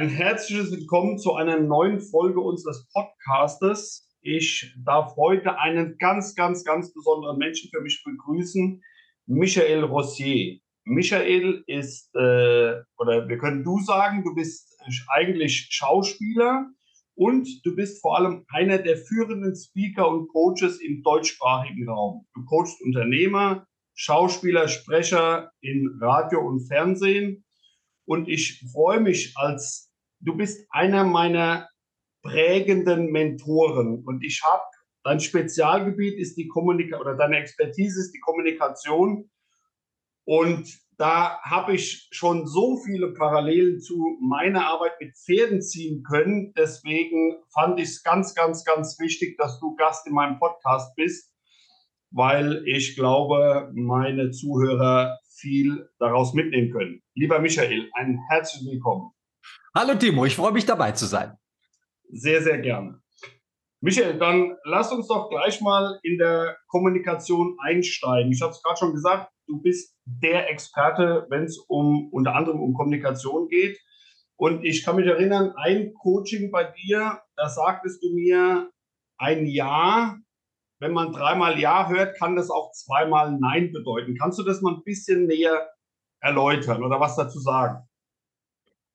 ein herzliches Willkommen zu einer neuen Folge unseres Podcastes. Ich darf heute einen ganz, ganz, ganz besonderen Menschen für mich begrüßen, Michael Rossier. Michael ist, äh, oder wir können du sagen, du bist eigentlich Schauspieler und du bist vor allem einer der führenden Speaker und Coaches im deutschsprachigen Raum. Du coachst Unternehmer, Schauspieler, Sprecher in Radio und Fernsehen. Und ich freue mich als, du bist einer meiner prägenden Mentoren. Und ich habe, dein Spezialgebiet ist die Kommunikation, oder deine Expertise ist die Kommunikation. Und da habe ich schon so viele Parallelen zu meiner Arbeit mit Pferden ziehen können. Deswegen fand ich es ganz, ganz, ganz wichtig, dass du Gast in meinem Podcast bist, weil ich glaube, meine Zuhörer viel daraus mitnehmen können. Lieber Michael, ein herzliches Willkommen. Hallo Timo, ich freue mich dabei zu sein. Sehr, sehr gerne. Michael, dann lass uns doch gleich mal in der Kommunikation einsteigen. Ich habe es gerade schon gesagt, du bist der Experte, wenn es um unter anderem um Kommunikation geht. Und ich kann mich erinnern, ein Coaching bei dir, da sagtest du mir, ein Ja, wenn man dreimal Ja hört, kann das auch zweimal Nein bedeuten. Kannst du das mal ein bisschen näher erläutern oder was dazu sagen?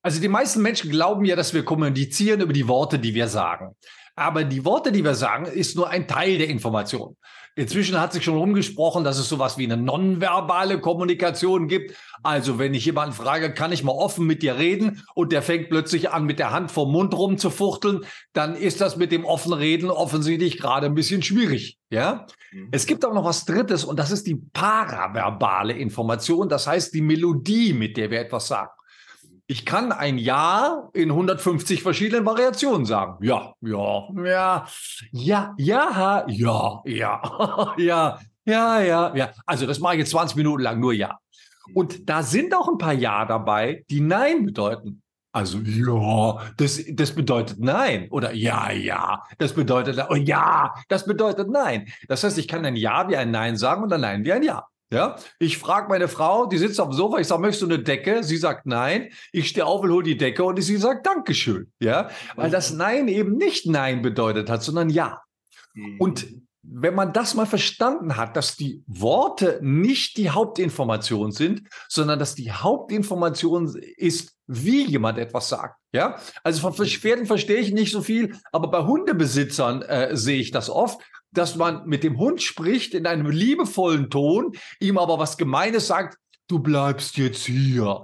Also die meisten Menschen glauben ja, dass wir kommunizieren über die Worte, die wir sagen. Aber die Worte, die wir sagen, ist nur ein Teil der Information. Inzwischen hat sich schon rumgesprochen, dass es sowas wie eine nonverbale Kommunikation gibt. Also wenn ich jemanden frage, kann ich mal offen mit dir reden und der fängt plötzlich an, mit der Hand vom Mund rumzufuchteln, dann ist das mit dem offenen Reden offensichtlich gerade ein bisschen schwierig. Ja? Mhm. Es gibt auch noch was Drittes und das ist die paraverbale Information. Das heißt die Melodie, mit der wir etwas sagen ich kann ein Ja in 150 verschiedenen Variationen sagen. Ja, ja, ja, ja, ja, ja, ja, ja, ja, ja, ja. Also das mache ich jetzt 20 Minuten lang nur Ja. Und da sind auch ein paar Ja dabei, die Nein bedeuten. Also ja, das, das bedeutet nein. Oder ja, ja, das bedeutet oh, ja, das bedeutet nein. Das heißt, ich kann ein Ja wie ein Nein sagen und ein Nein wie ein Ja. Ja, ich frage meine Frau, die sitzt auf dem Sofa, ich sage, möchtest du eine Decke? Sie sagt nein. Ich stehe auf und hole die Decke und sie sagt Dankeschön. Ja, weil das. Nein eben nicht Nein bedeutet hat, sondern Ja. Mhm. Und wenn man das mal verstanden hat, dass die Worte nicht die Hauptinformation sind, sondern dass die Hauptinformation ist, wie jemand etwas sagt. Ja, also von Pferden verstehe ich nicht so viel, aber bei Hundebesitzern äh, sehe ich das oft dass man mit dem Hund spricht in einem liebevollen Ton, ihm aber was Gemeines sagt, du bleibst jetzt hier.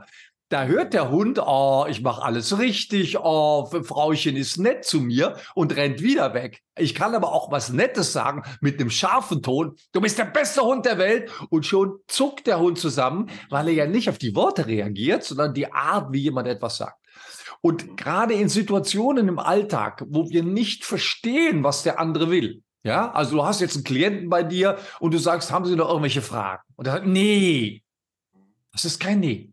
Da hört der Hund, oh, ich mache alles richtig, oh, Frauchen ist nett zu mir und rennt wieder weg. Ich kann aber auch was Nettes sagen mit einem scharfen Ton. Du bist der beste Hund der Welt. Und schon zuckt der Hund zusammen, weil er ja nicht auf die Worte reagiert, sondern die Art, wie jemand etwas sagt. Und gerade in Situationen im Alltag, wo wir nicht verstehen, was der andere will, ja, also du hast jetzt einen Klienten bei dir und du sagst, haben Sie noch irgendwelche Fragen? Und er sagt, nee, das ist kein Nee.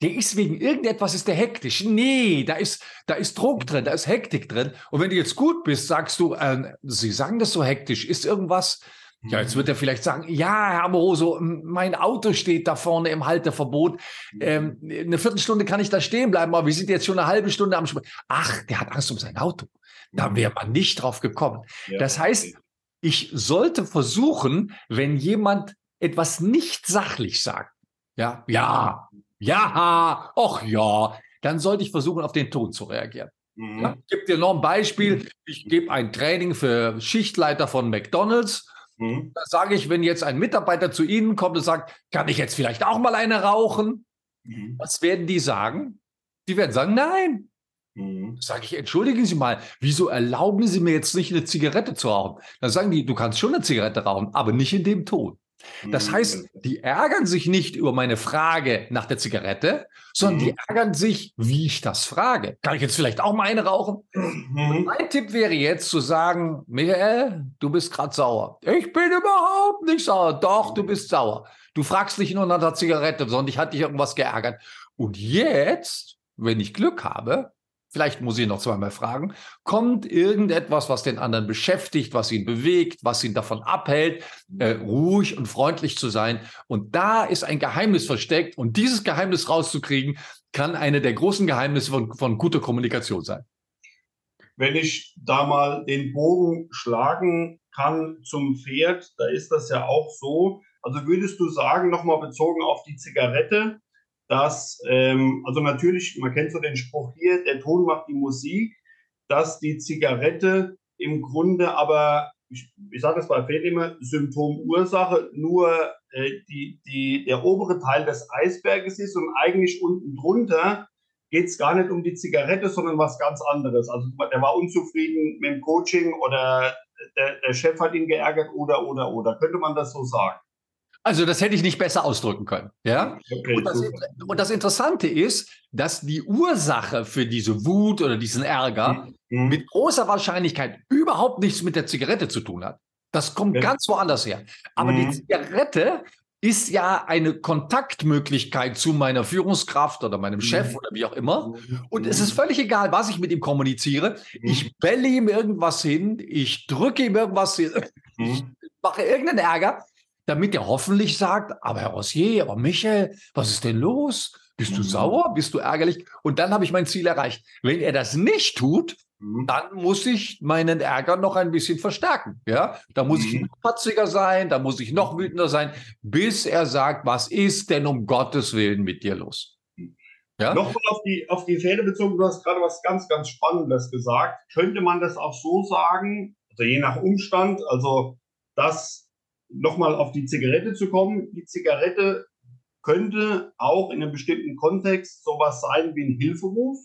Der ist wegen irgendetwas ist der hektisch. Nee, da ist, da ist Druck drin, da ist Hektik drin. Und wenn du jetzt gut bist, sagst du, äh, Sie sagen das so hektisch, ist irgendwas, ja, jetzt wird er vielleicht sagen, ja, Herr Amoroso, mein Auto steht da vorne im Halteverbot. Ähm, eine Viertelstunde kann ich da stehen bleiben, aber wir sind jetzt schon eine halbe Stunde am Sprechen. Ach, der hat Angst um sein Auto. Da wäre man nicht drauf gekommen. Ja, das heißt, ich sollte versuchen, wenn jemand etwas nicht sachlich sagt, ja, ja, ja, ach ja, dann sollte ich versuchen, auf den Ton zu reagieren. Mhm. Ja, ich gebe dir noch ein Beispiel. Ich gebe ein Training für Schichtleiter von McDonalds. Mhm. Da sage ich, wenn jetzt ein Mitarbeiter zu Ihnen kommt und sagt, kann ich jetzt vielleicht auch mal eine rauchen? Mhm. Was werden die sagen? Die werden sagen, nein. Mhm. Sage ich, entschuldigen Sie mal, wieso erlauben Sie mir jetzt nicht eine Zigarette zu rauchen? Dann sagen die, du kannst schon eine Zigarette rauchen, aber nicht in dem Ton. Das mhm. heißt, die ärgern sich nicht über meine Frage nach der Zigarette, sondern mhm. die ärgern sich, wie ich das frage. Kann ich jetzt vielleicht auch mal eine rauchen? Mhm. Mein Tipp wäre jetzt zu sagen, Michael, du bist gerade sauer. Ich bin überhaupt nicht sauer. Doch, du bist sauer. Du fragst nicht nur nach der Zigarette, sondern ich hatte dich irgendwas geärgert. Und jetzt, wenn ich Glück habe, vielleicht muss ich noch zweimal fragen, kommt irgendetwas, was den anderen beschäftigt, was ihn bewegt, was ihn davon abhält, äh, ruhig und freundlich zu sein. Und da ist ein Geheimnis versteckt. Und dieses Geheimnis rauszukriegen, kann eine der großen Geheimnisse von, von guter Kommunikation sein. Wenn ich da mal den Bogen schlagen kann zum Pferd, da ist das ja auch so. Also würdest du sagen, nochmal bezogen auf die Zigarette, dass, ähm, also natürlich, man kennt so den Spruch hier, der Ton macht die Musik, dass die Zigarette im Grunde aber, ich, ich sage es bei Fed immer, Symptomursache nur äh, die, die, der obere Teil des Eisberges ist und eigentlich unten drunter geht es gar nicht um die Zigarette, sondern was ganz anderes. Also der war unzufrieden mit dem Coaching oder der, der Chef hat ihn geärgert oder, oder, oder. Könnte man das so sagen? Also das hätte ich nicht besser ausdrücken können. Ja? Okay, und, das, und, das, Interessante ist, dass die Ursache für diese Wut oder diesen Ärger mhm. mit großer Wahrscheinlichkeit überhaupt nichts mit der Zigarette zu tun hat. Das kommt ja. ganz woanders her. Aber mhm. die Zigarette ist ja eine Kontaktmöglichkeit zu meiner Führungskraft oder meinem Chef mhm. oder wie auch immer. Und es ist völlig egal, was ich mit ihm kommuniziere. Ich bälle ihm irgendwas hin, ich drücke ihm irgendwas hin, ich mache irgendeinen Ärger damit er hoffentlich sagt, aber Herr Rossier, aber Michael, was ist denn los? Bist du mhm. sauer? Bist du ärgerlich? Und dann habe ich mein Ziel erreicht. Wenn er das nicht tut, mhm. dann muss ich meinen Ärger noch ein bisschen verstärken. Ja, da muss mhm. ich noch patziger sein, da muss ich noch wütender sein, bis er sagt, was ist denn um Gottes Willen mit dir los? Ja? Nochmal auf die, auf die Pferde bezogen, du hast gerade was ganz, ganz Spannendes gesagt. Könnte man das auch so sagen, also je nach Umstand, also dass nochmal auf die Zigarette zu kommen. Die Zigarette könnte auch in einem bestimmten Kontext sowas sein wie ein Hilferuf.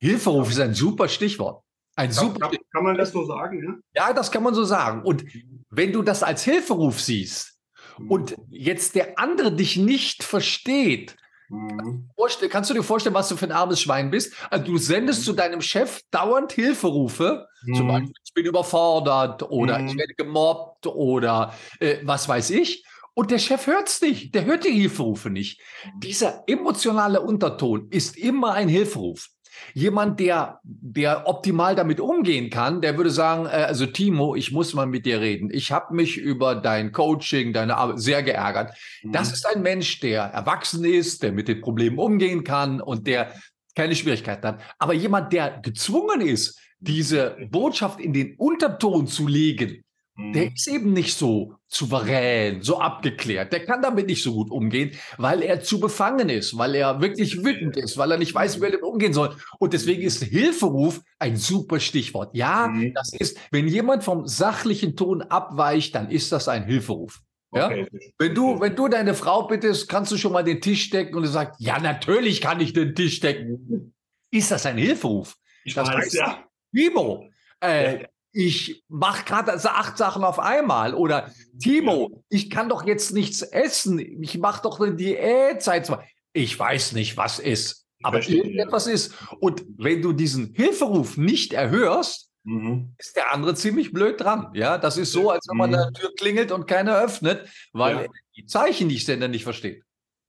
Hilferuf ist ein super Stichwort. Ein kann, super kann, kann man das so sagen? Ja? ja, das kann man so sagen. Und wenn du das als Hilferuf siehst mhm. und jetzt der andere dich nicht versteht, Mhm. Kannst du dir vorstellen, was du für ein armes Schwein bist? Also du sendest mhm. zu deinem Chef dauernd Hilferufe, mhm. zum Beispiel, ich bin überfordert oder mhm. ich werde gemobbt oder äh, was weiß ich. Und der Chef hört es nicht, der hört die Hilferufe nicht. Mhm. Dieser emotionale Unterton ist immer ein Hilferuf. Jemand, der, der optimal damit umgehen kann, der würde sagen, äh, also Timo, ich muss mal mit dir reden. Ich habe mich über dein Coaching, deine Arbeit sehr geärgert. Mhm. Das ist ein Mensch, der erwachsen ist, der mit den Problemen umgehen kann und der keine Schwierigkeiten hat. Aber jemand, der gezwungen ist, diese Botschaft in den Unterton zu legen, der mhm. ist eben nicht so souverän, so abgeklärt. Der kann damit nicht so gut umgehen, weil er zu befangen ist, weil er wirklich wütend ist, weil er nicht weiß, wie er damit umgehen soll. Und deswegen ist Hilferuf ein super Stichwort. Ja, mhm. das ist, wenn jemand vom sachlichen Ton abweicht, dann ist das ein Hilferuf. Ja? Okay. Wenn du, wenn du deine Frau bittest, kannst du schon mal den Tisch decken und du sagst, ja, natürlich kann ich den Tisch decken. Ist das ein Hilferuf? Ich das weiß, heißt, ja. Timo, äh, ich mache gerade also acht Sachen auf einmal. Oder Timo, ich kann doch jetzt nichts essen. Ich mache doch eine Diätzeit. Ich weiß nicht, was ist, aber Verstehe, irgendetwas ja. ist. Und wenn du diesen Hilferuf nicht erhörst, mhm. ist der andere ziemlich blöd dran. Ja, das ist so, als wenn man mhm. an der Tür klingelt und keiner öffnet, weil ja. die Zeichen, die Sender nicht versteht.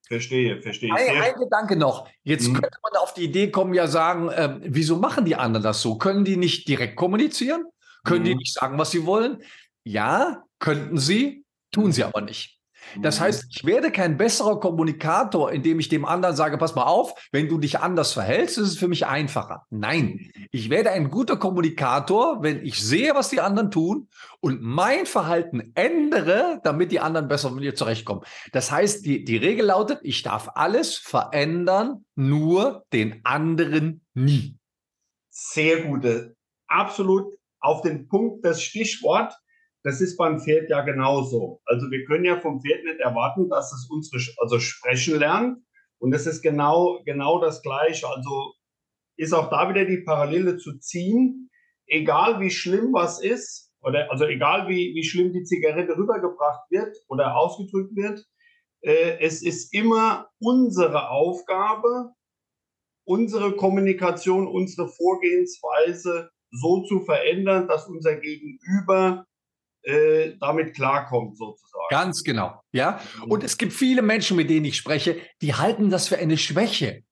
Verstehe, verstehe. Ein, ein Gedanke noch. Jetzt mhm. könnte man auf die Idee kommen, ja sagen, äh, wieso machen die anderen das so? Können die nicht direkt kommunizieren? Können mhm. die nicht sagen, was sie wollen? Ja, könnten sie, tun sie aber nicht. Das mhm. heißt, ich werde kein besserer Kommunikator, indem ich dem anderen sage, pass mal auf, wenn du dich anders verhältst, ist es für mich einfacher. Nein, ich werde ein guter Kommunikator, wenn ich sehe, was die anderen tun und mein Verhalten ändere, damit die anderen besser mit mir zurechtkommen. Das heißt, die, die Regel lautet, ich darf alles verändern, nur den anderen nie. Sehr gute, absolut auf den Punkt das Stichwort. Das ist beim Pferd ja genauso. Also wir können ja vom Pferd nicht erwarten, dass es unsere, also sprechen lernt. Und das ist genau, genau das Gleiche. Also ist auch da wieder die Parallele zu ziehen. Egal wie schlimm was ist, oder also egal wie, wie schlimm die Zigarette rübergebracht wird oder ausgedrückt wird, äh, es ist immer unsere Aufgabe, unsere Kommunikation, unsere Vorgehensweise so zu verändern, dass unser Gegenüber äh, damit klarkommt, sozusagen. Ganz genau, ja. Und es gibt viele Menschen, mit denen ich spreche, die halten das für eine Schwäche.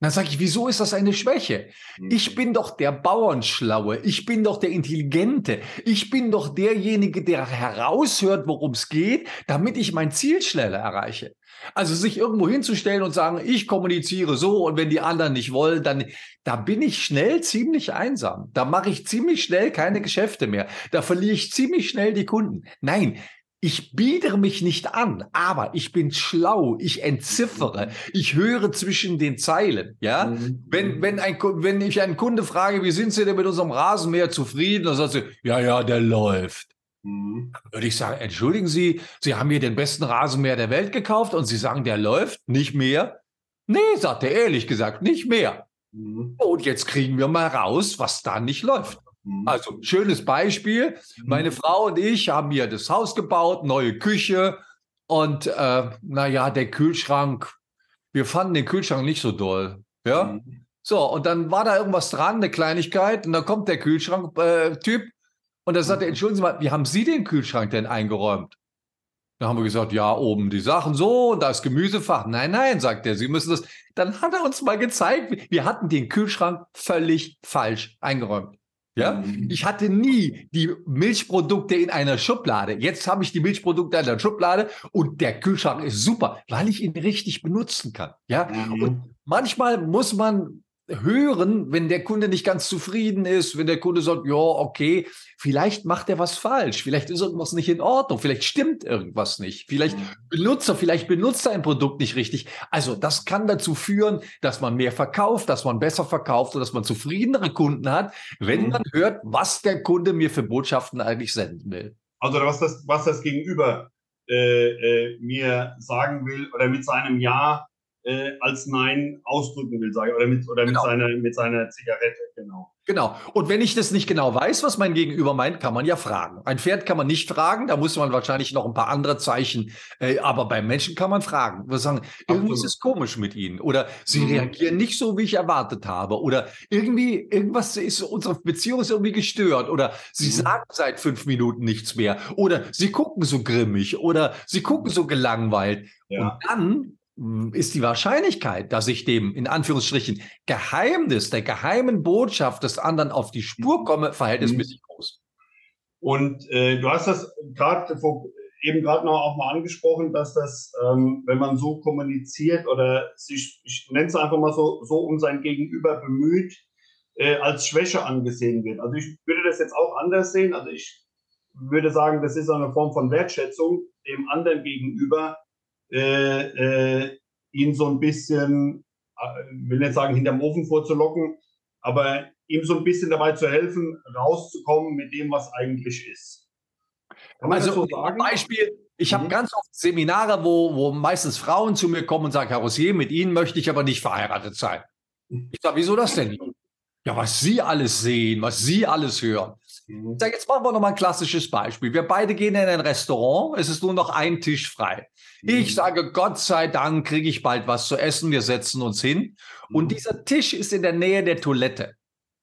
Dann sage ich, wieso ist das eine Schwäche? Ich mhm. bin doch der Bauernschlaue, ich bin doch der Intelligente, ich bin doch derjenige, der heraushört, worum es geht, damit ich mein Ziel schneller erreiche. Also sich irgendwo hinzustellen und sagen, ich kommuniziere so und wenn die anderen nicht wollen, dann da bin ich schnell ziemlich einsam. Da mache ich ziemlich schnell keine Geschäfte mehr. Da verliere ich ziemlich schnell die Kunden. Nein, ich biedere mich nicht an, aber ich bin schlau, ich entziffere, ich höre zwischen den Zeilen. Ja, mhm. wenn, wenn, ein, wenn ich einen Kunde frage, wie sind Sie denn mit unserem Rasenmäher zufrieden, dann sagt sie, ja, ja, der läuft. Mhm. Würde ich sagen, entschuldigen Sie, Sie haben hier den besten Rasenmäher der Welt gekauft und Sie sagen, der läuft nicht mehr? Nee, sagt er ehrlich gesagt, nicht mehr. Mhm. Und jetzt kriegen wir mal raus, was da nicht läuft. Mhm. Also schönes Beispiel. Meine mhm. Frau und ich haben hier das Haus gebaut, neue Küche und äh, naja, der Kühlschrank, wir fanden den Kühlschrank nicht so doll. Ja. Mhm. So, und dann war da irgendwas dran, eine Kleinigkeit, und dann kommt der Kühlschrank-Typ äh, und er sagte, entschuldigen Sie mal, wie haben Sie den Kühlschrank denn eingeräumt? Da haben wir gesagt, ja, oben die Sachen so, und da ist Gemüsefach. Nein, nein, sagt er, Sie müssen das. Dann hat er uns mal gezeigt, wir hatten den Kühlschrank völlig falsch eingeräumt. Ja, mhm. ich hatte nie die Milchprodukte in einer Schublade. Jetzt habe ich die Milchprodukte in der Schublade und der Kühlschrank ist super, weil ich ihn richtig benutzen kann. Ja, mhm. und manchmal muss man hören, wenn der Kunde nicht ganz zufrieden ist, wenn der Kunde sagt, ja, okay, vielleicht macht er was falsch, vielleicht ist irgendwas nicht in Ordnung, vielleicht stimmt irgendwas nicht, vielleicht mhm. benutzt er, vielleicht benutzt er ein Produkt nicht richtig. Also das kann dazu führen, dass man mehr verkauft, dass man besser verkauft und dass man zufriedenere Kunden hat, wenn mhm. man hört, was der Kunde mir für Botschaften eigentlich senden will. Also was das, was das Gegenüber äh, äh, mir sagen will oder mit seinem Ja äh, als Nein ausdrücken will, sage ich, oder mit, oder genau. mit, seiner, mit seiner Zigarette, genau. Genau. Und wenn ich das nicht genau weiß, was mein Gegenüber meint, kann man ja fragen. Ein Pferd kann man nicht fragen, da muss man wahrscheinlich noch ein paar andere Zeichen, äh, aber beim Menschen kann man fragen. Wir sagen, irgendwas ist komisch mit ihnen oder sie mhm. reagieren nicht so, wie ich erwartet habe oder irgendwie, irgendwas ist, unsere Beziehung ist irgendwie gestört oder sie mhm. sagen seit fünf Minuten nichts mehr oder sie gucken so grimmig oder sie gucken so gelangweilt. Ja. Und dann ist die Wahrscheinlichkeit, dass ich dem in Anführungsstrichen Geheimnis, der geheimen Botschaft des anderen auf die Spur komme, verhältnismäßig mhm. groß. Und äh, du hast das gerade eben gerade noch auch mal angesprochen, dass das, ähm, wenn man so kommuniziert oder sich, ich nenne es einfach mal so, so um sein Gegenüber bemüht, äh, als Schwäche angesehen wird. Also ich würde das jetzt auch anders sehen. Also ich würde sagen, das ist eine Form von Wertschätzung dem anderen gegenüber, äh, äh, ihn so ein bisschen, äh, will nicht sagen, hinterm Ofen vorzulocken, aber ihm so ein bisschen dabei zu helfen, rauszukommen mit dem, was eigentlich ist. Kann man also so sagen? Beispiel, ich mhm. habe ganz oft Seminare, wo, wo meistens Frauen zu mir kommen und sagen, Herr Rossier, mit Ihnen möchte ich aber nicht verheiratet sein. Mhm. Ich sage, wieso das denn nicht? Ja, was Sie alles sehen, was Sie alles hören. Mhm. Ich sage, jetzt machen wir noch mal ein klassisches Beispiel. Wir beide gehen in ein Restaurant, es ist nur noch ein Tisch frei. Mhm. Ich sage, Gott sei Dank kriege ich bald was zu essen, wir setzen uns hin. Mhm. Und dieser Tisch ist in der Nähe der Toilette.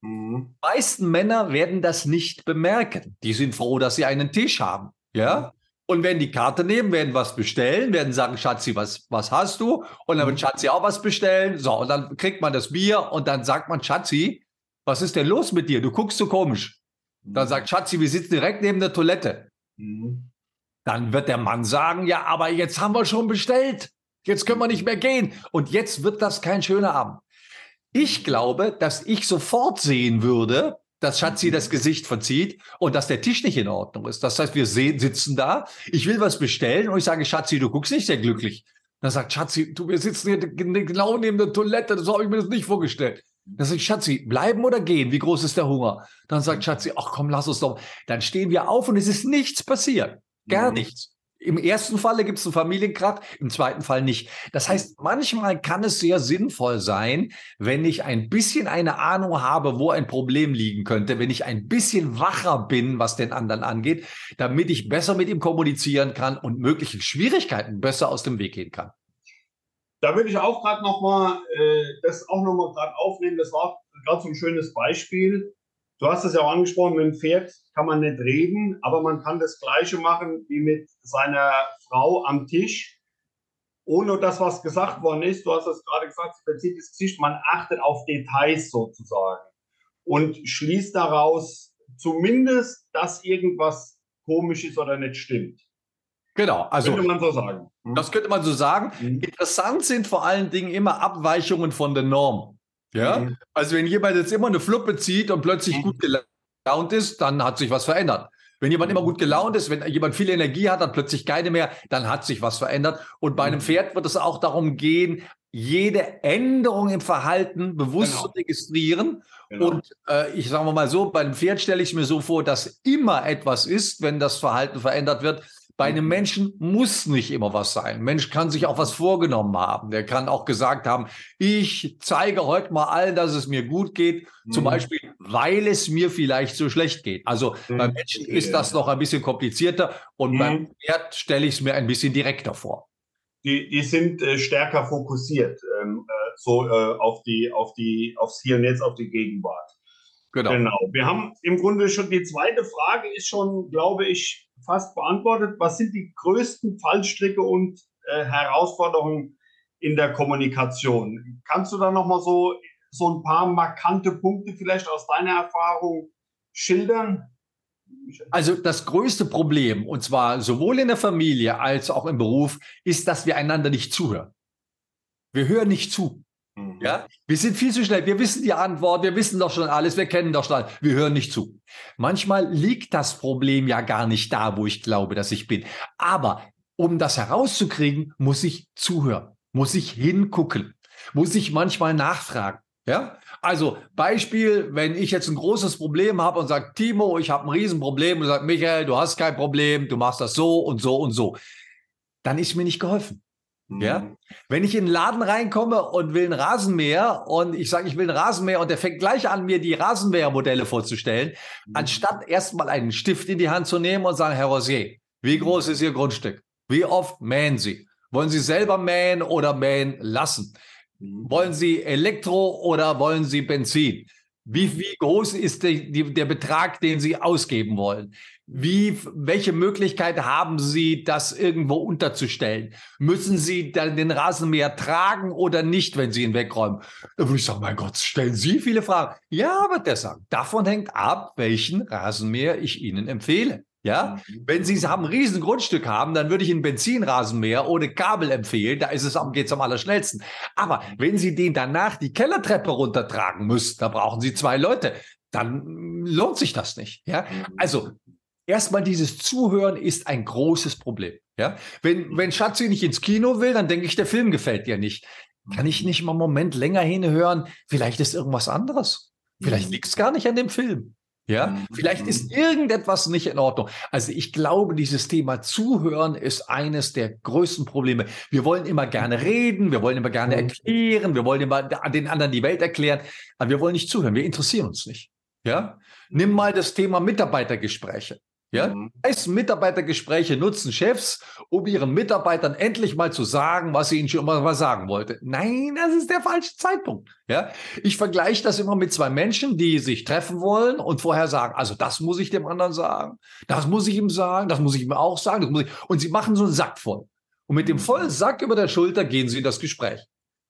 Mhm. Die meisten Männer werden das nicht bemerken. Die sind froh, dass sie einen Tisch haben. Ja? Mhm. Und wenn die Karte nehmen, werden was bestellen, werden sagen, Schatzi, was, was hast du? Und dann wird Schatzi auch was bestellen. So, und dann kriegt man das Bier und dann sagt man, Schatzi, was ist denn los mit dir? Du guckst so komisch. Dann sagt Schatzi, wir sitzen direkt neben der Toilette. Mhm. Dann wird der Mann sagen, ja, aber jetzt haben wir schon bestellt. Jetzt können wir nicht mehr gehen. Und jetzt wird das kein schöner Abend. Ich glaube, dass ich sofort sehen würde, dass Schatzi das Gesicht verzieht und dass der Tisch nicht in Ordnung ist. Das heißt, wir sehen, sitzen da, ich will was bestellen und ich sage, Schatzi, du guckst nicht sehr glücklich. Dann sagt Schatzi, du, wir sitzen hier genau neben der Toilette, so habe ich mir das nicht vorgestellt. Dann ich, Schatzi, bleiben oder gehen? Wie groß ist der Hunger? Dann sagt Schatzi, ach komm, lass uns doch. Dann stehen wir auf und es ist nichts passiert. Gar mhm. nichts. Im ersten Falle gibt es einen Familienkrach, im zweiten Fall nicht. Das heißt, manchmal kann es sehr sinnvoll sein, wenn ich ein bisschen eine Ahnung habe, wo ein Problem liegen könnte, wenn ich ein bisschen wacher bin, was den anderen angeht, damit ich besser mit ihm kommunizieren kann und möglichen Schwierigkeiten besser aus dem Weg gehen kann. Da würde ich auch gerade nochmal äh, das auch nochmal gerade aufnehmen. Das war gerade so ein schönes Beispiel. Du hast es ja auch angesprochen, mit dem Pferd kann man nicht reden, aber man kann das Gleiche machen wie mit seiner Frau am Tisch. ohne das, was gesagt worden ist, du hast es gerade gesagt, verzieht Gesicht, man achtet auf Details sozusagen und schließt daraus zumindest, dass irgendwas komisch ist oder nicht stimmt. Genau, also könnte man so sagen. Hm? Das könnte man so sagen. Mhm. Interessant sind vor allen Dingen immer Abweichungen von der Norm. Ja, mhm. also wenn jemand jetzt immer eine Fluppe zieht und plötzlich mhm. gut gelaunt ist, dann hat sich was verändert. Wenn jemand immer gut gelaunt ist, wenn jemand viel Energie hat, dann plötzlich keine mehr, dann hat sich was verändert. Und bei einem mhm. Pferd wird es auch darum gehen, jede Änderung im Verhalten bewusst genau. zu registrieren. Genau. Und äh, ich sage mal so, bei einem Pferd stelle ich mir so vor, dass immer etwas ist, wenn das Verhalten verändert wird, bei einem mhm. Menschen muss nicht immer was sein. Ein Mensch kann sich auch was vorgenommen haben. Der kann auch gesagt haben, ich zeige heute mal allen, dass es mir gut geht. Mhm. Zum Beispiel, weil es mir vielleicht so schlecht geht. Also mhm. beim Menschen ist das noch ein bisschen komplizierter und mhm. beim Pferd stelle ich es mir ein bisschen direkter vor. Die, die sind äh, stärker fokussiert, ähm, äh, so äh, auf die, auf die, aufs Hier und Jetzt, auf die Gegenwart. Genau. genau. Wir haben im Grunde schon die zweite Frage ist schon, glaube ich, fast beantwortet. Was sind die größten Fallstricke und äh, Herausforderungen in der Kommunikation? Kannst du da nochmal so, so ein paar markante Punkte vielleicht aus deiner Erfahrung schildern? Also das größte Problem, und zwar sowohl in der Familie als auch im Beruf, ist, dass wir einander nicht zuhören. Wir hören nicht zu. Mhm. Ja, wir sind viel zu schnell. Wir wissen die Antwort. Wir wissen doch schon alles. Wir kennen doch schon alles. Wir hören nicht zu. Manchmal liegt das Problem ja gar nicht da, wo ich glaube, dass ich bin. Aber um das herauszukriegen, muss ich zuhören, muss ich hingucken, muss ich manchmal nachfragen. Ja, also Beispiel, wenn ich jetzt ein großes Problem habe und sage, Timo, ich habe ein Riesenproblem und sagt, Michael, du hast kein Problem, du machst das so und so und so, dann ist mir nicht geholfen. Ja, mhm. wenn ich in den Laden reinkomme und will ein Rasenmäher und ich sage, ich will ein Rasenmäher und der fängt gleich an, mir die Rasenmähermodelle vorzustellen, mhm. anstatt erstmal einen Stift in die Hand zu nehmen und sagen, Herr Rosier, wie groß ist Ihr Grundstück? Wie oft mähen Sie? Wollen Sie selber mähen oder mähen lassen? Mhm. Wollen Sie Elektro oder wollen Sie Benzin? Wie, wie groß ist die, die, der Betrag, den Sie ausgeben wollen? Wie, welche Möglichkeit haben Sie, das irgendwo unterzustellen? Müssen Sie dann den Rasenmäher tragen oder nicht, wenn Sie ihn wegräumen? Da würde ich sagen, mein Gott, stellen Sie viele Fragen. Ja, wird der sagen. Davon hängt ab, welchen Rasenmäher ich Ihnen empfehle. Ja, mhm. wenn Sie haben ein riesen Grundstück haben, dann würde ich einen Benzinrasenmäher ohne Kabel empfehlen. Da ist es am, geht's am allerschnellsten. Aber wenn Sie den danach die Kellertreppe runtertragen müssen, da brauchen Sie zwei Leute. Dann lohnt sich das nicht. Ja, mhm. also erstmal dieses Zuhören ist ein großes Problem. Ja, wenn, wenn Schatzi nicht ins Kino will, dann denke ich, der Film gefällt dir nicht. Kann ich nicht mal einen Moment länger hinhören? Vielleicht ist irgendwas anderes. Vielleicht mhm. liegt es gar nicht an dem Film. Ja, vielleicht ist irgendetwas nicht in Ordnung. Also ich glaube, dieses Thema Zuhören ist eines der größten Probleme. Wir wollen immer gerne reden, wir wollen immer gerne erklären, wir wollen immer den anderen die Welt erklären, aber wir wollen nicht zuhören, wir interessieren uns nicht. Ja, nimm mal das Thema Mitarbeitergespräche. Ja, mhm. meisten Mitarbeitergespräche nutzen Chefs, um ihren Mitarbeitern endlich mal zu sagen, was sie ihnen schon mal sagen wollte. Nein, das ist der falsche Zeitpunkt. Ja, ich vergleiche das immer mit zwei Menschen, die sich treffen wollen und vorher sagen, also das muss ich dem anderen sagen, das muss ich ihm sagen, das muss ich ihm auch sagen, das und sie machen so einen Sack voll. Und mit dem vollen Sack über der Schulter gehen sie in das Gespräch.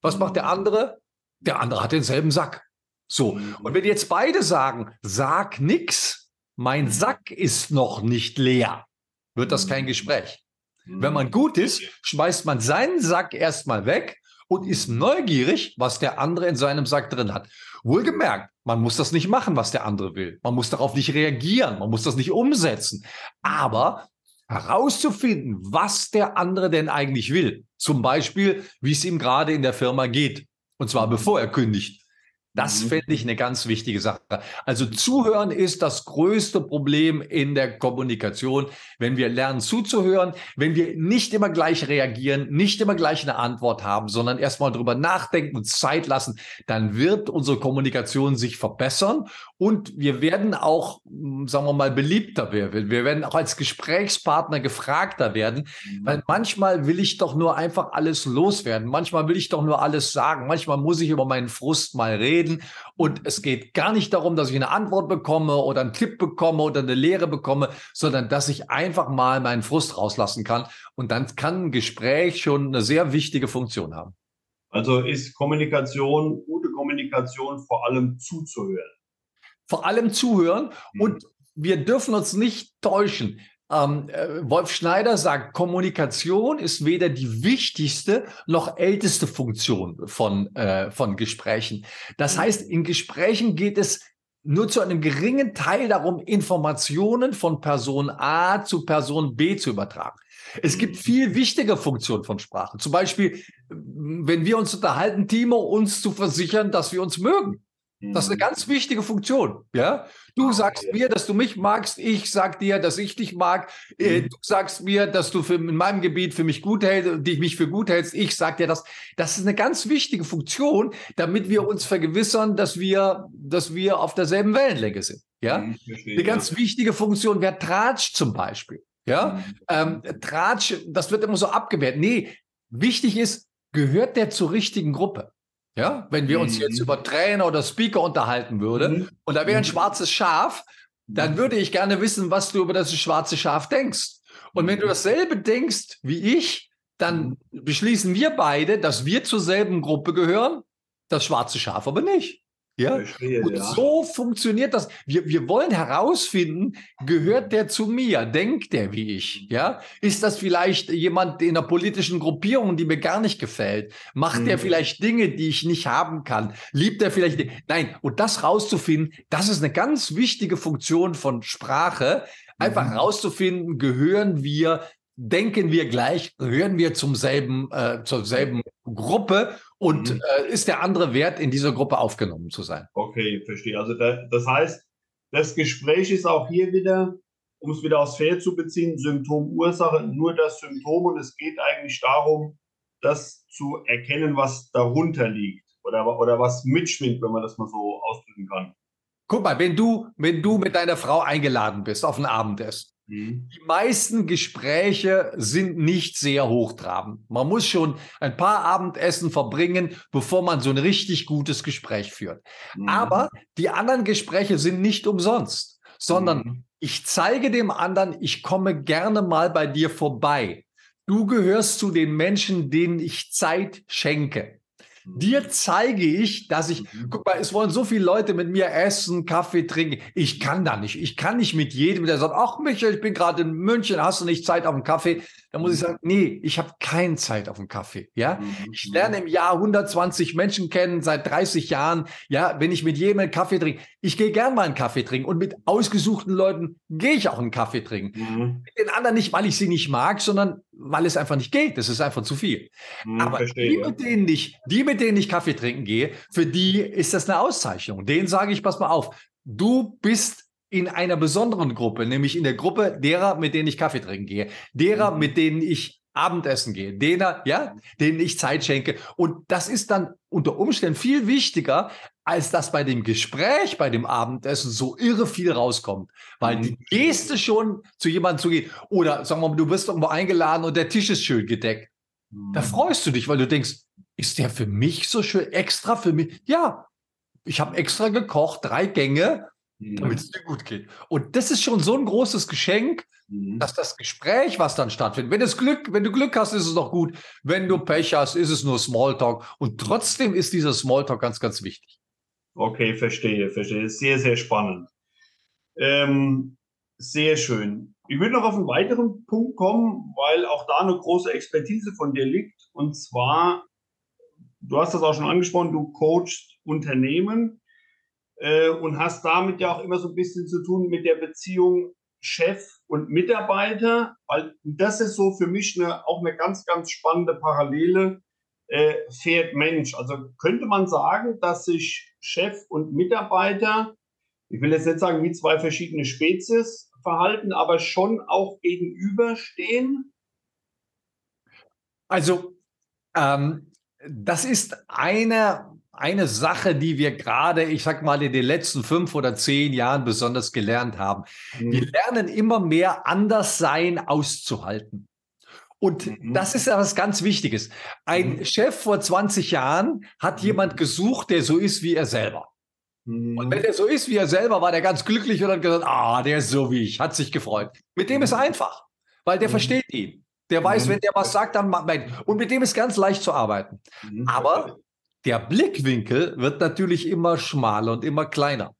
Was macht der andere? Der andere hat denselben Sack. So. Und wenn jetzt beide sagen, sag nix, mein Sack ist noch nicht leer, wird das kein Gespräch. Wenn man gut ist, schmeißt man seinen Sack erstmal weg und ist neugierig, was der andere in seinem Sack drin hat. Wohlgemerkt, man muss das nicht machen, was der andere will. Man muss darauf nicht reagieren, man muss das nicht umsetzen. Aber herauszufinden, was der andere denn eigentlich will. Zum Beispiel, wie es ihm gerade in der Firma geht. Und zwar bevor er kündigt. Das mhm. finde ich eine ganz wichtige Sache. Also zuhören ist das größte Problem in der Kommunikation. Wenn wir lernen zuzuhören, wenn wir nicht immer gleich reagieren, nicht immer gleich eine Antwort haben, sondern erstmal drüber nachdenken und Zeit lassen, dann wird unsere Kommunikation sich verbessern und wir werden auch, hm, sagen wir mal, beliebter werden. Wir werden auch als Gesprächspartner gefragter werden, mhm. weil manchmal will ich doch nur einfach alles loswerden. Manchmal will ich doch nur alles sagen. Manchmal muss ich über meinen Frust mal reden reden. Und es geht gar nicht darum, dass ich eine Antwort bekomme oder einen Tipp bekomme oder eine Lehre bekomme, sondern dass ich einfach mal meinen Frust rauslassen kann. Und dann kann ein Gespräch schon eine sehr wichtige Funktion haben. Also ist Kommunikation, gute Kommunikation vor allem zuzuhören. Vor allem zuhören. Mhm. Und wir dürfen uns nicht täuschen. Ähm, äh, Wolf Schneider sagt, Kommunikation ist weder die wichtigste noch älteste Funktion von, äh, von Gesprächen. Das heißt, in Gesprächen geht es nur zu einem geringen Teil darum, Informationen von Person A zu Person B zu übertragen. Es gibt mhm. viel wichtige Funktionen von Sprache. Zum Beispiel, wenn wir uns unterhalten, Timo, uns zu versichern, dass wir uns mögen. Das ist eine mhm. ganz wichtige Funktion. Ja, du sagst mir, dass du mich magst. Ich sag dir, dass ich dich mag. Äh, mhm. Du sagst mir, dass du für, in meinem Gebiet für mich gut hältst, dich mich für gut hältst. Ich sag dir das. Das ist eine ganz wichtige Funktion, damit wir uns vergewissern, dass wir, dass wir auf derselben Wellenlänge sind. Ja, mhm, eine ganz wichtige Funktion wäre Tratsch zum Beispiel. Ja, ähm, Tratsch, das wird immer so abgewehrt. Nee, wichtig ist, gehört der zur richtigen Gruppe? Ja, wenn wir uns jetzt mhm. über Trainer oder Speaker unterhalten würden mhm. und da wäre ein mhm. schwarzes Schaf, dann mhm. würde ich gerne wissen, was du über das schwarze Schaf denkst. Und wenn du dasselbe denkst wie ich, dann beschließen wir beide, dass wir zur selben Gruppe gehören, das schwarze Schaf aber nicht. Ja? Verstehe, und ja. so funktioniert das. Wir, wir wollen herausfinden, gehört der zu mir? Denkt der wie ich? Ja? Ist das vielleicht jemand in einer politischen Gruppierung, die mir gar nicht gefällt? Macht mhm. der vielleicht Dinge, die ich nicht haben kann? Liebt er vielleicht? Nein. Und das rauszufinden, das ist eine ganz wichtige Funktion von Sprache. Einfach mhm. rauszufinden, gehören wir denken wir gleich, gehören wir zum selben, äh, zur selben Gruppe und mhm. äh, ist der andere wert, in dieser Gruppe aufgenommen zu sein. Okay, verstehe. Also da, das heißt, das Gespräch ist auch hier wieder, um es wieder aufs Feld zu beziehen, Symptom-Ursache, nur das Symptom und es geht eigentlich darum, das zu erkennen, was darunter liegt oder, oder was mitschwingt, wenn man das mal so ausdrücken kann. Guck mal, wenn du, wenn du mit deiner Frau eingeladen bist auf ein Abendessen Mhm. Die meisten Gespräche sind nicht sehr hochtrabend. Man muss schon ein paar Abendessen verbringen, bevor man so ein richtig gutes Gespräch führt. Mhm. Aber die anderen Gespräche sind nicht umsonst, sondern mhm. ich zeige dem anderen, ich komme gerne mal bei dir vorbei. Du gehörst zu den Menschen, denen ich Zeit schenke. Dir zeige ich, dass ich, mhm. guck mal, es wollen so viele Leute mit mir essen, Kaffee trinken. Ich kann da nicht. Ich kann nicht mit jedem, der sagt, ach Michael, ich bin gerade in München, hast du nicht Zeit auf einen Kaffee? Da muss ich sagen, nee, ich habe keine Zeit auf einen Kaffee. Ja, mhm. ich lerne im Jahr 120 Menschen kennen seit 30 Jahren. Ja, wenn ich mit jedem einen Kaffee trinke, ich gehe gern mal einen Kaffee trinken und mit ausgesuchten Leuten gehe ich auch einen Kaffee trinken. Mhm. Mit den anderen nicht, weil ich sie nicht mag, sondern weil es einfach nicht geht. Das ist einfach zu viel. Mhm, Aber verstehe, die, mit denen ich, die, mit denen ich Kaffee trinken gehe, für die ist das eine Auszeichnung. Denen sage ich, pass mal auf, du bist in einer besonderen Gruppe, nämlich in der Gruppe derer, mit denen ich Kaffee trinken gehe, derer, mhm. mit denen ich Abendessen gehe, denen, ja, denen ich Zeit schenke. Und das ist dann unter Umständen viel wichtiger, als dass bei dem Gespräch, bei dem Abendessen so irre viel rauskommt. Weil die mhm. Geste schon zu jemandem zu gehen, oder sagen wir mal, du bist irgendwo eingeladen und der Tisch ist schön gedeckt. Da mhm. freust du dich, weil du denkst, ist der für mich so schön, extra für mich? Ja, ich habe extra gekocht, drei Gänge Mhm. damit es dir gut geht. Und das ist schon so ein großes Geschenk, mhm. dass das Gespräch, was dann stattfindet, wenn es Glück, wenn du Glück hast, ist es noch gut. Wenn du Pech hast, ist es nur Smalltalk. Und trotzdem ist dieser Smalltalk ganz, ganz wichtig. Okay, verstehe, verstehe. Sehr, sehr spannend. Ähm, sehr schön. Ich würde noch auf einen weiteren Punkt kommen, weil auch da eine große Expertise von dir liegt. Und zwar, du hast das auch schon angesprochen, du coachst Unternehmen äh, und hast damit ja auch immer so ein bisschen zu tun mit der Beziehung Chef und Mitarbeiter, weil das ist so für mich eine, auch eine ganz, ganz spannende Parallele. Äh, Pferd Mensch. Also könnte man sagen, dass sich Chef und Mitarbeiter, ich will jetzt nicht sagen wie zwei verschiedene Spezies verhalten, aber schon auch gegenüberstehen? Also ähm, das ist eine eine Sache, die wir gerade, ich sag mal, in den letzten fünf oder zehn Jahren besonders gelernt haben. Mhm. Wir lernen immer mehr anders sein auszuhalten. Und mhm. das ist ja was ganz Wichtiges. Ein mhm. Chef vor 20 Jahren hat mhm. jemand gesucht, der so ist wie er selber. Mhm. Und wenn er so ist wie er selber, war der ganz glücklich und hat gesagt, ah, der ist so wie ich, hat sich gefreut. Mit dem ist mhm. einfach, weil der versteht ihn. Der weiß, wenn der was sagt, dann macht Und mit dem ist ganz leicht zu arbeiten. Aber der Blickwinkel wird natürlich immer schmaler und immer kleiner.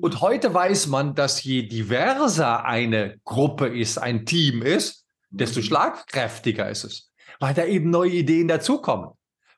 Und heute weiß man, dass je diverser eine Gruppe ist, ein Team ist, desto mhm. schlagkräftiger ist es, weil da eben neue Ideen dazukommen,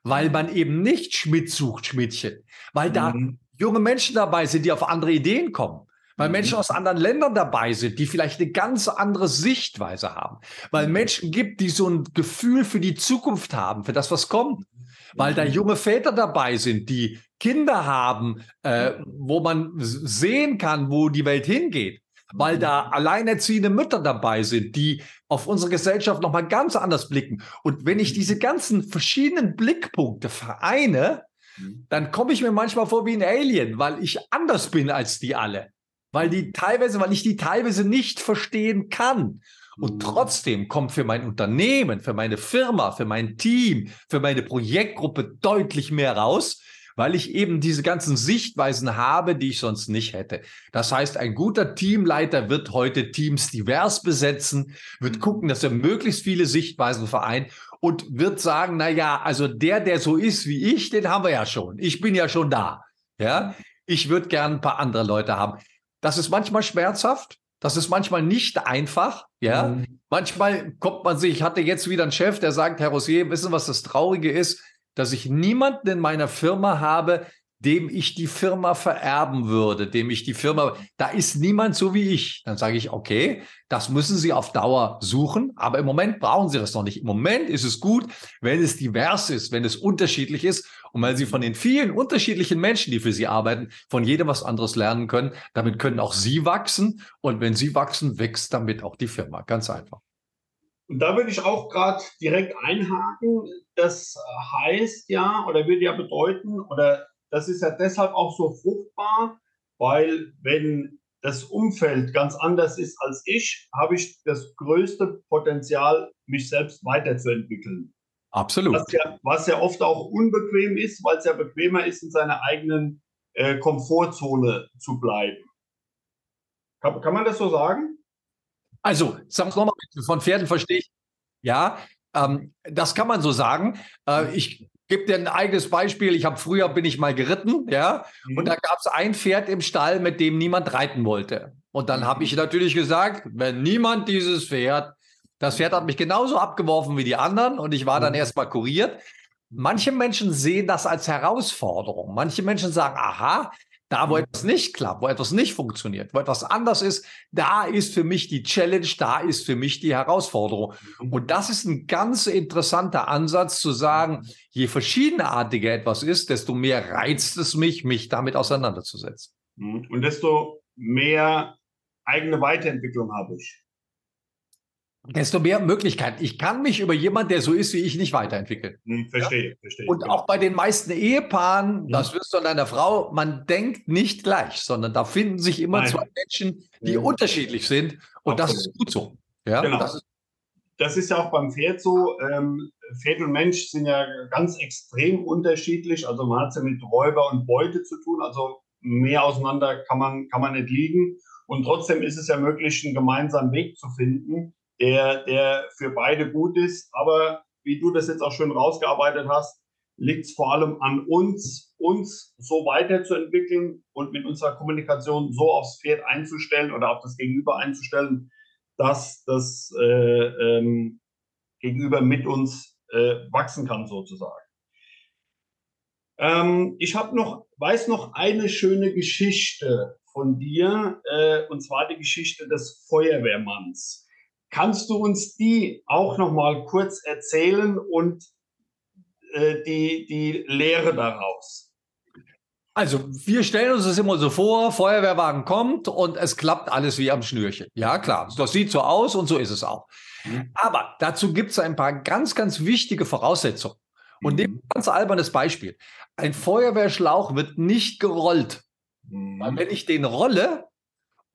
weil man eben nicht Schmidt sucht, Schmidtchen, weil da mhm. junge Menschen dabei sind, die auf andere Ideen kommen, weil mhm. Menschen aus anderen Ländern dabei sind, die vielleicht eine ganz andere Sichtweise haben, weil Menschen gibt, die so ein Gefühl für die Zukunft haben, für das, was kommt, weil da junge Väter dabei sind, die Kinder haben, äh, wo man sehen kann, wo die Welt hingeht weil da alleinerziehende Mütter dabei sind, die auf unsere Gesellschaft nochmal ganz anders blicken. Und wenn ich diese ganzen verschiedenen Blickpunkte vereine, mhm. dann komme ich mir manchmal vor wie ein Alien, weil ich anders bin als die alle. Weil die teilweise, weil ich die teilweise nicht verstehen kann. Und mhm. trotzdem kommt für mein Unternehmen, für meine Firma, für mein Team, für meine Projektgruppe deutlich mehr raus, weil ich eben diese ganzen Sichtweisen habe, die ich sonst nicht hätte. Das heißt, ein guter Teamleiter wird heute Teams divers besetzen, wird mhm. gucken, dass er möglichst viele Sichtweisen vereint und wird sagen, na ja, also der, der so ist wie ich, den haben wir ja schon. Ich bin ja schon da. Ja, ich würde gern ein paar andere Leute haben. Das ist manchmal schmerzhaft. Das ist manchmal nicht einfach. Ja, mhm. manchmal kommt man sich, ich hatte jetzt wieder einen Chef, der sagt, Herr Rosier, wissen, was das Traurige ist? dass ich niemanden in meiner Firma habe, dem ich die Firma vererben würde, dem ich die Firma, da ist niemand so wie ich. Dann sage ich, okay, das müssen Sie auf Dauer suchen, aber im Moment brauchen Sie das noch nicht. Im Moment ist es gut, wenn es divers ist, wenn es unterschiedlich ist und weil Sie von den vielen unterschiedlichen Menschen, die für Sie arbeiten, von jedem was anderes lernen können. Damit können auch Sie wachsen und wenn Sie wachsen, wächst damit auch die Firma. Ganz einfach. Und da würde ich auch gerade direkt einhaken. Das heißt ja, oder würde ja bedeuten, oder das ist ja deshalb auch so fruchtbar, weil wenn das Umfeld ganz anders ist als ich, habe ich das größte Potenzial, mich selbst weiterzuentwickeln. Absolut. Was ja, was ja oft auch unbequem ist, weil es ja bequemer ist, in seiner eigenen äh, Komfortzone zu bleiben. Kann, kann man das so sagen? Also, sag nochmal, von Pferden verstehe ich. Ja, ähm, das kann man so sagen. Äh, ich gebe dir ein eigenes Beispiel. Ich habe früher bin ich mal geritten, ja, mhm. und da gab es ein Pferd im Stall, mit dem niemand reiten wollte. Und dann habe ich mhm. natürlich gesagt, wenn niemand dieses Pferd, das Pferd hat mich genauso abgeworfen wie die anderen und ich war dann mhm. erstmal kuriert. Manche Menschen sehen das als Herausforderung. Manche Menschen sagen, aha, da, wo mhm. etwas nicht klappt, wo etwas nicht funktioniert, wo etwas anders ist, da ist für mich die Challenge, da ist für mich die Herausforderung. Mhm. Und das ist ein ganz interessanter Ansatz zu sagen, mhm. je verschiedenartiger etwas ist, desto mehr reizt es mich, mich damit auseinanderzusetzen. Und desto mehr eigene Weiterentwicklung habe ich desto mehr Möglichkeiten. Ich kann mich über jemanden, der so ist wie ich, nicht weiterentwickeln. Hm, verstehe, ja? verstehe. Und auch bei den meisten Ehepaaren, hm. das wirst du an deiner Frau, man denkt nicht gleich, sondern da finden sich immer Nein. zwei Menschen, die ja. unterschiedlich sind. Und Absolut. das ist gut so. Ja, genau. das, ist das ist ja auch beim Pferd so. Ähm, Pferd und Mensch sind ja ganz extrem unterschiedlich. Also man hat es ja mit Räuber und Beute zu tun. Also mehr auseinander kann man, kann man nicht liegen. Und trotzdem ist es ja möglich, einen gemeinsamen Weg zu finden der, der für beide gut ist. Aber wie du das jetzt auch schön rausgearbeitet hast, liegt es vor allem an uns, uns so weiterzuentwickeln und mit unserer Kommunikation so aufs Pferd einzustellen oder auf das Gegenüber einzustellen, dass das äh, ähm, Gegenüber mit uns äh, wachsen kann, sozusagen. Ähm, ich habe noch, weiß noch eine schöne Geschichte von dir, äh, und zwar die Geschichte des Feuerwehrmanns. Kannst du uns die auch noch mal kurz erzählen und äh, die, die Lehre daraus? Also, wir stellen uns das immer so vor, Feuerwehrwagen kommt und es klappt alles wie am Schnürchen. Ja, klar, das sieht so aus und so ist es auch. Mhm. Aber dazu gibt es ein paar ganz, ganz wichtige Voraussetzungen. Und mhm. nehmen ein ganz albernes Beispiel. Ein Feuerwehrschlauch wird nicht gerollt. Mhm. Weil wenn ich den rolle,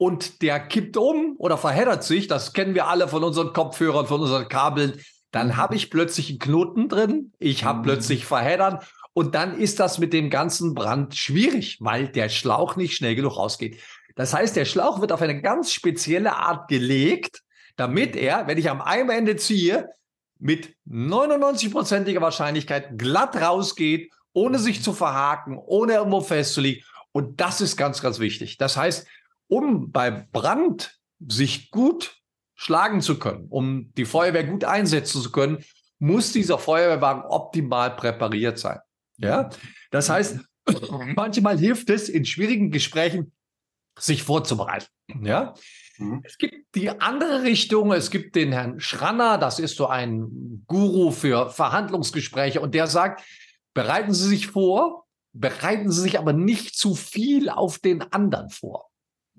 und der kippt um oder verheddert sich. Das kennen wir alle von unseren Kopfhörern, von unseren Kabeln. dann mhm. habe ich plötzlich einen Knoten drin, ich habe mhm. plötzlich Verheddern und dann ist das mit dem ganzen Brand schwierig, weil der Schlauch nicht schnell genug rausgeht. Das heißt, der Schlauch wird auf eine ganz spezielle Art gelegt, damit er, wenn ich am einen Ende ziehe, mit 99%iger Wahrscheinlichkeit glatt rausgeht, ohne sich zu verhaken, ohne irgendwo festzulegen. Und das ist ganz, ganz wichtig. Das heißt, um bei Brand sich gut schlagen zu können, um die Feuerwehr gut einsetzen zu können, muss dieser Feuerwehrwagen optimal präpariert sein. Ja, das heißt, manchmal hilft es in schwierigen Gesprächen, sich vorzubereiten. Ja, mhm. es gibt die andere Richtung. Es gibt den Herrn Schranner, das ist so ein Guru für Verhandlungsgespräche und der sagt, bereiten Sie sich vor, bereiten Sie sich aber nicht zu viel auf den anderen vor.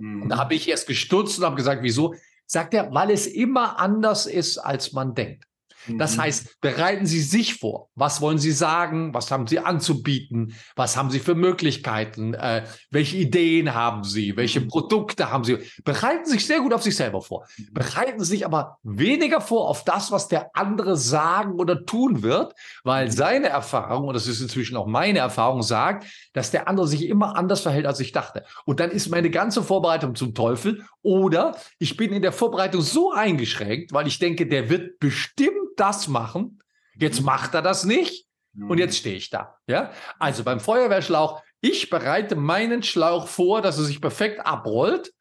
Mhm. Und da habe ich erst gestutzt und habe gesagt, wieso? Sagt er, weil es immer anders ist, als man denkt. Das mhm. heißt, bereiten Sie sich vor. Was wollen Sie sagen? Was haben Sie anzubieten? Was haben Sie für Möglichkeiten? Äh, welche Ideen haben Sie? Welche mhm. Produkte haben Sie? Bereiten Sie sich sehr gut auf sich selber vor. Mhm. Bereiten Sie sich aber weniger vor auf das, was der andere sagen oder tun wird, weil seine Erfahrung, und das ist inzwischen auch meine Erfahrung, sagt, dass der andere sich immer anders verhält, als ich dachte. Und dann ist meine ganze Vorbereitung zum Teufel. Oder ich bin in der Vorbereitung so eingeschränkt, weil ich denke, der wird bestimmt das machen. Jetzt mhm. macht er das nicht. Und jetzt stehe ich da. Ja, also beim Feuerwehrschlauch, ich bereite meinen Schlauch vor, dass er sich perfekt abrollt.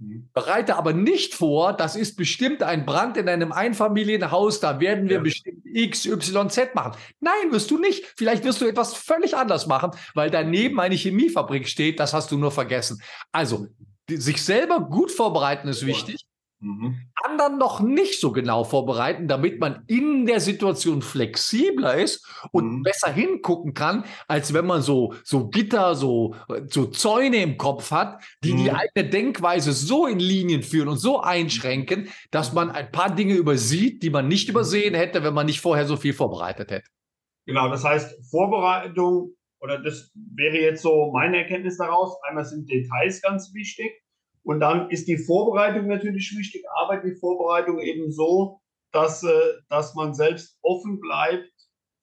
Mhm. Bereite aber nicht vor, das ist bestimmt ein Brand in einem Einfamilienhaus, da werden wir ja. bestimmt X, Y, Z machen. Nein, wirst du nicht. Vielleicht wirst du etwas völlig anders machen, weil daneben eine Chemiefabrik steht, das hast du nur vergessen. Also, sich selber gut vorbereiten ist wichtig. Mhm. Anderen noch nicht so genau vorbereiten, damit man in der Situation flexibler ist und mhm. besser hingucken kann, als wenn man so, so Gitter, so, so Zäune im Kopf hat, die mhm. die eigene Denkweise so in Linien führen und so einschränken, dass man ein paar Dinge übersieht, die man nicht übersehen hätte, wenn man nicht vorher so viel vorbereitet hätte. Genau, das heißt, Vorbereitung, oder das wäre jetzt so meine Erkenntnis daraus, einmal sind Details ganz wichtig. Und dann ist die Vorbereitung natürlich wichtig, aber die Vorbereitung eben so, dass, äh, dass man selbst offen bleibt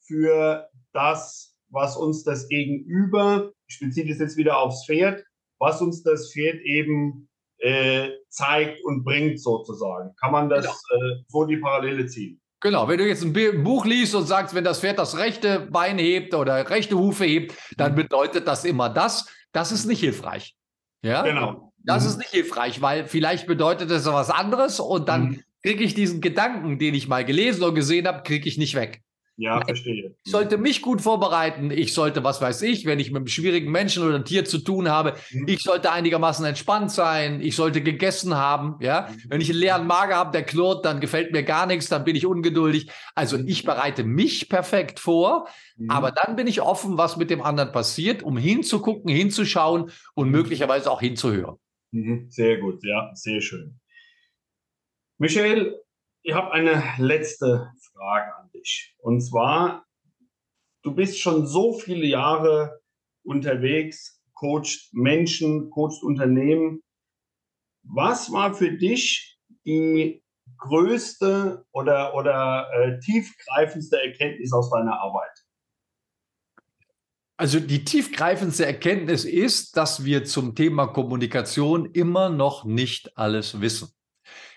für das, was uns das Gegenüber, ich beziehe das jetzt wieder aufs Pferd, was uns das Pferd eben äh, zeigt und bringt sozusagen. Kann man das genau. äh, so die Parallele ziehen? Genau, wenn du jetzt ein Buch liest und sagst, wenn das Pferd das rechte Bein hebt oder rechte Hufe hebt, dann mhm. bedeutet das immer das. Das ist nicht hilfreich. Ja? Genau. Das mhm. ist nicht hilfreich, weil vielleicht bedeutet es was anderes und dann mhm. kriege ich diesen Gedanken, den ich mal gelesen und gesehen habe, kriege ich nicht weg. Ja, Nein, verstehe. Ich sollte mich gut vorbereiten. Ich sollte, was weiß ich, wenn ich mit einem schwierigen Menschen oder einem Tier zu tun habe, mhm. ich sollte einigermaßen entspannt sein. Ich sollte gegessen haben. Ja, mhm. wenn ich einen leeren Mager habe, der knurrt, dann gefällt mir gar nichts, dann bin ich ungeduldig. Also mhm. ich bereite mich perfekt vor, mhm. aber dann bin ich offen, was mit dem anderen passiert, um hinzugucken, hinzuschauen und möglicherweise auch hinzuhören. Mhm, sehr gut, ja, sehr schön. Michael, ich habe eine letzte Frage an dich. Und zwar, du bist schon so viele Jahre unterwegs, coacht Menschen, coacht Unternehmen. Was war für dich die größte oder, oder äh, tiefgreifendste Erkenntnis aus deiner Arbeit? Also die tiefgreifendste Erkenntnis ist, dass wir zum Thema Kommunikation immer noch nicht alles wissen.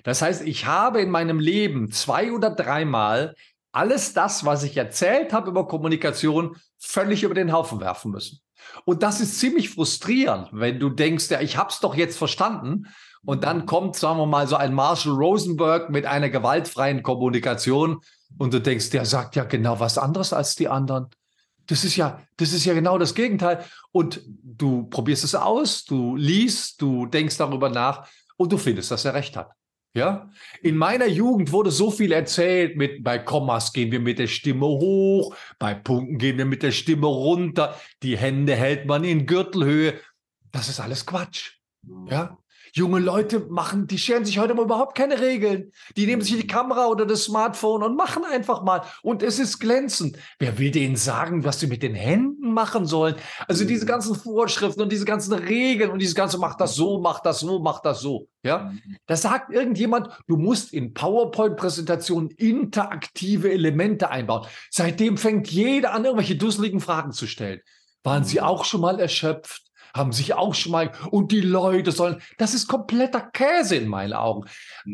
Das heißt, ich habe in meinem Leben zwei oder dreimal alles das, was ich erzählt habe über Kommunikation, völlig über den Haufen werfen müssen. Und das ist ziemlich frustrierend, wenn du denkst, ja, ich habe es doch jetzt verstanden. Und dann kommt, sagen wir mal, so ein Marshall Rosenberg mit einer gewaltfreien Kommunikation und du denkst, der sagt ja genau was anderes als die anderen. Das ist ja, das ist ja genau das Gegenteil. Und du probierst es aus, du liest, du denkst darüber nach und du findest, dass er recht hat. Ja, in meiner Jugend wurde so viel erzählt mit, bei Kommas gehen wir mit der Stimme hoch, bei Punkten gehen wir mit der Stimme runter, die Hände hält man in Gürtelhöhe. Das ist alles Quatsch. Ja, Junge Leute machen, die scheren sich heute mal überhaupt keine Regeln. Die nehmen sich die Kamera oder das Smartphone und machen einfach mal. Und es ist glänzend. Wer will denen sagen, was sie mit den Händen machen sollen. Also diese ganzen Vorschriften und diese ganzen Regeln und dieses ganze macht das so, macht das so, macht das so. Ja, da sagt irgendjemand, du musst in PowerPoint-Präsentationen interaktive Elemente einbauen. Seitdem fängt jeder an, irgendwelche dusseligen Fragen zu stellen. Waren Sie auch schon mal erschöpft? Haben sich auch schon mal, und die Leute sollen, das ist kompletter Käse in meinen Augen.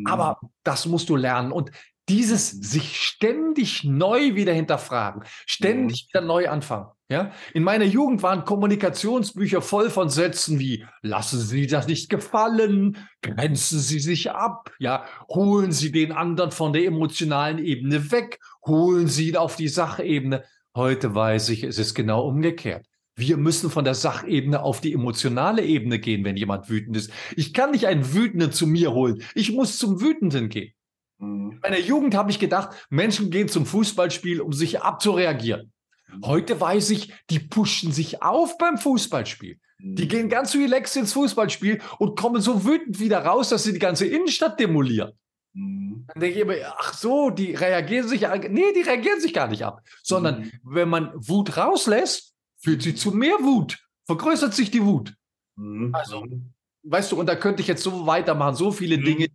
Aber das musst du lernen. Und dieses mhm. sich ständig neu wieder hinterfragen, ständig mhm. wieder neu anfangen. Ja? In meiner Jugend waren Kommunikationsbücher voll von Sätzen wie lassen Sie das nicht gefallen, grenzen Sie sich ab, ja, holen Sie den anderen von der emotionalen Ebene weg, holen Sie ihn auf die Sachebene. Heute weiß ich, es ist genau umgekehrt. Wir müssen von der Sachebene auf die emotionale Ebene gehen, wenn jemand wütend ist. Ich kann nicht einen Wütenden zu mir holen. Ich muss zum Wütenden gehen. Mhm. In meiner Jugend habe ich gedacht, Menschen gehen zum Fußballspiel, um sich abzureagieren. Mhm. Heute weiß ich, die pushen sich auf beim Fußballspiel. Die mhm. gehen ganz relaxed ins Fußballspiel und kommen so wütend wieder raus, dass sie die ganze Innenstadt demolieren. Dann denke ich immer, ach so, die reagieren sich, nee, die reagieren sich gar nicht ab, sondern wenn man Wut rauslässt, führt sie zu mehr Wut, vergrößert sich die Wut. Mhm. Also, weißt du, und da könnte ich jetzt so weitermachen, so viele Dinge,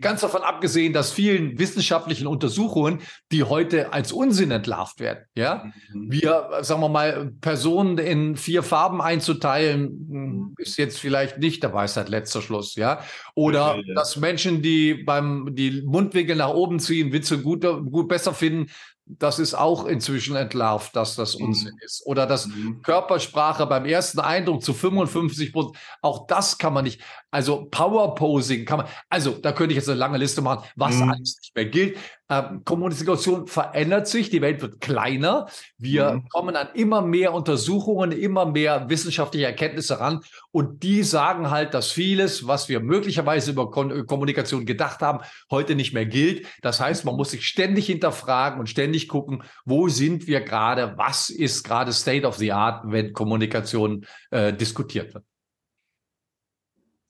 Ganz davon abgesehen, dass vielen wissenschaftlichen Untersuchungen, die heute als Unsinn entlarvt werden, ja, mhm. wir, sagen wir mal, Personen in vier Farben einzuteilen, hm, ist jetzt vielleicht nicht der Weisheit letzter Schluss, ja. Oder okay, dass Menschen, die beim die Mundwinkel nach oben ziehen, Witze gut, gut besser finden, das ist auch inzwischen entlarvt, dass das mhm. Unsinn ist. Oder dass mhm. Körpersprache beim ersten Eindruck zu 55 Prozent, auch das kann man nicht. Also Power Posing kann man, also da könnte ich jetzt eine lange Liste machen, was mhm. alles nicht mehr gilt. Ähm, Kommunikation verändert sich, die Welt wird kleiner. Wir mhm. kommen an immer mehr Untersuchungen, immer mehr wissenschaftliche Erkenntnisse ran. Und die sagen halt, dass vieles, was wir möglicherweise über Kon Kommunikation gedacht haben, heute nicht mehr gilt. Das heißt, man muss sich ständig hinterfragen und ständig gucken, wo sind wir gerade, was ist gerade State of the Art, wenn Kommunikation äh, diskutiert wird.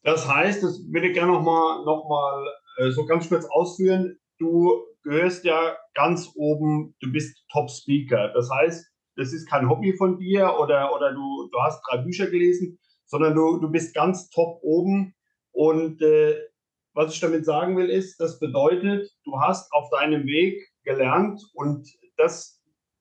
Das heißt, das würde ich gerne nochmal noch mal, äh, so ganz kurz ausführen. Du gehörst ja ganz oben, du bist Top-Speaker. Das heißt, das ist kein Hobby von dir oder, oder du, du hast drei Bücher gelesen, sondern du, du bist ganz top oben. Und äh, was ich damit sagen will, ist, das bedeutet, du hast auf deinem Weg gelernt und das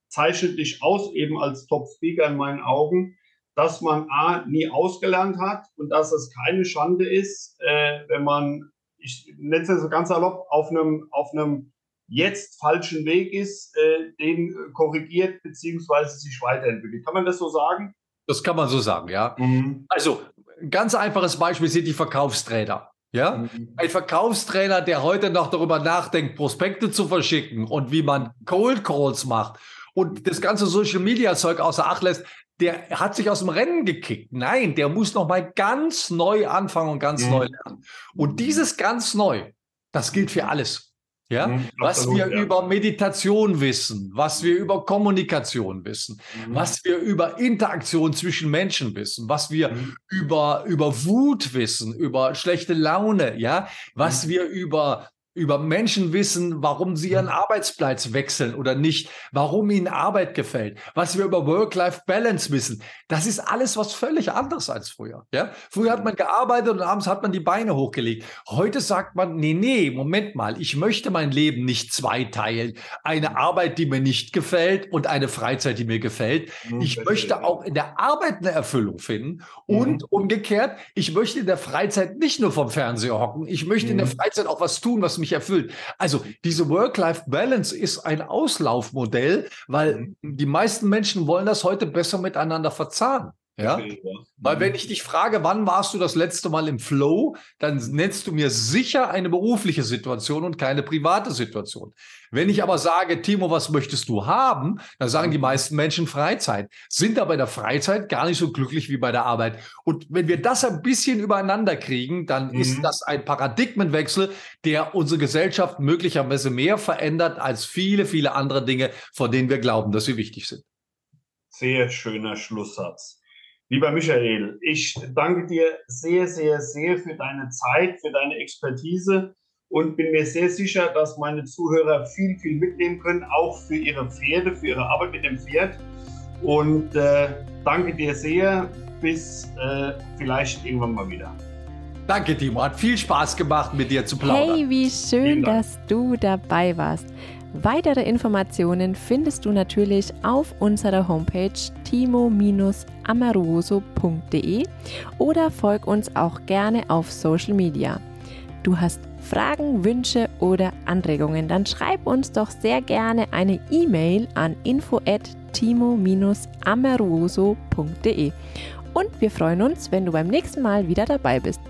zeichnet dich aus, eben als Top-Speaker in meinen Augen, dass man A, nie ausgelernt hat und dass es keine Schande ist, äh, wenn man, ich nenne es so ganz salopp, auf einem, auf einem jetzt falschen Weg ist, äh, den korrigiert beziehungsweise sich weiterentwickelt. Kann man das so sagen? Das kann man so sagen, ja. Mhm. Also, ein ganz einfaches Beispiel sind die Verkaufstrainer. Ja, mhm. ein Verkaufstrainer, der heute noch darüber nachdenkt, Prospekte zu verschicken und wie man Cold Calls macht und das ganze Social Media Zeug außer Acht lässt, der hat sich aus dem Rennen gekickt. Nein, der muss noch mal ganz neu anfangen und ganz mhm. neu lernen. Und dieses ganz neu, das gilt für alles. Ja, mhm, was absolut, wir ja. über Meditation wissen, was wir über Kommunikation wissen, mhm. was wir über Interaktion zwischen Menschen wissen, was wir mhm. über, über Wut wissen, über schlechte Laune, ja, was wir über über Menschen wissen, warum sie ihren mhm. Arbeitsplatz wechseln oder nicht, warum ihnen Arbeit gefällt, was wir über Work-Life-Balance wissen. Das ist alles was völlig anderes als früher. Ja? Früher hat man gearbeitet und abends hat man die Beine hochgelegt. Heute sagt man, nee, nee, Moment mal, ich möchte mein Leben nicht zweiteilen. Eine Arbeit, die mir nicht gefällt und eine Freizeit, die mir gefällt. Mhm, ich möchte auch in der Arbeit eine Erfüllung finden und mhm. umgekehrt, ich möchte in der Freizeit nicht nur vom Fernseher hocken, ich möchte in der Freizeit auch was tun, was mich erfüllt. Also diese Work-Life-Balance ist ein Auslaufmodell, weil mhm. die meisten Menschen wollen das heute besser miteinander verzahnen. Ja? Weil wenn mhm. ich dich frage, wann warst du das letzte Mal im Flow, dann nennst du mir sicher eine berufliche Situation und keine private Situation. Wenn ich aber sage, Timo, was möchtest du haben, dann sagen die meisten Menschen Freizeit, sind aber in der Freizeit gar nicht so glücklich wie bei der Arbeit. Und wenn wir das ein bisschen übereinander kriegen, dann mhm. ist das ein Paradigmenwechsel, der unsere Gesellschaft möglicherweise mehr verändert als viele, viele andere Dinge, von denen wir glauben, dass sie wichtig sind. Sehr schöner Schlusssatz. Lieber Michael, ich danke dir sehr, sehr, sehr für deine Zeit, für deine Expertise und bin mir sehr sicher, dass meine Zuhörer viel, viel mitnehmen können, auch für ihre Pferde, für ihre Arbeit mit dem Pferd. Und äh, danke dir sehr. Bis äh, vielleicht irgendwann mal wieder. Danke, Timo. Hat viel Spaß gemacht, mit dir zu plaudern. Hey, wie schön, dass du dabei warst. Weitere Informationen findest du natürlich auf unserer Homepage timo-amoroso.de oder folg uns auch gerne auf Social Media. Du hast Fragen, Wünsche oder Anregungen, dann schreib uns doch sehr gerne eine E-Mail an info@timo-amoroso.de. Und wir freuen uns, wenn du beim nächsten Mal wieder dabei bist.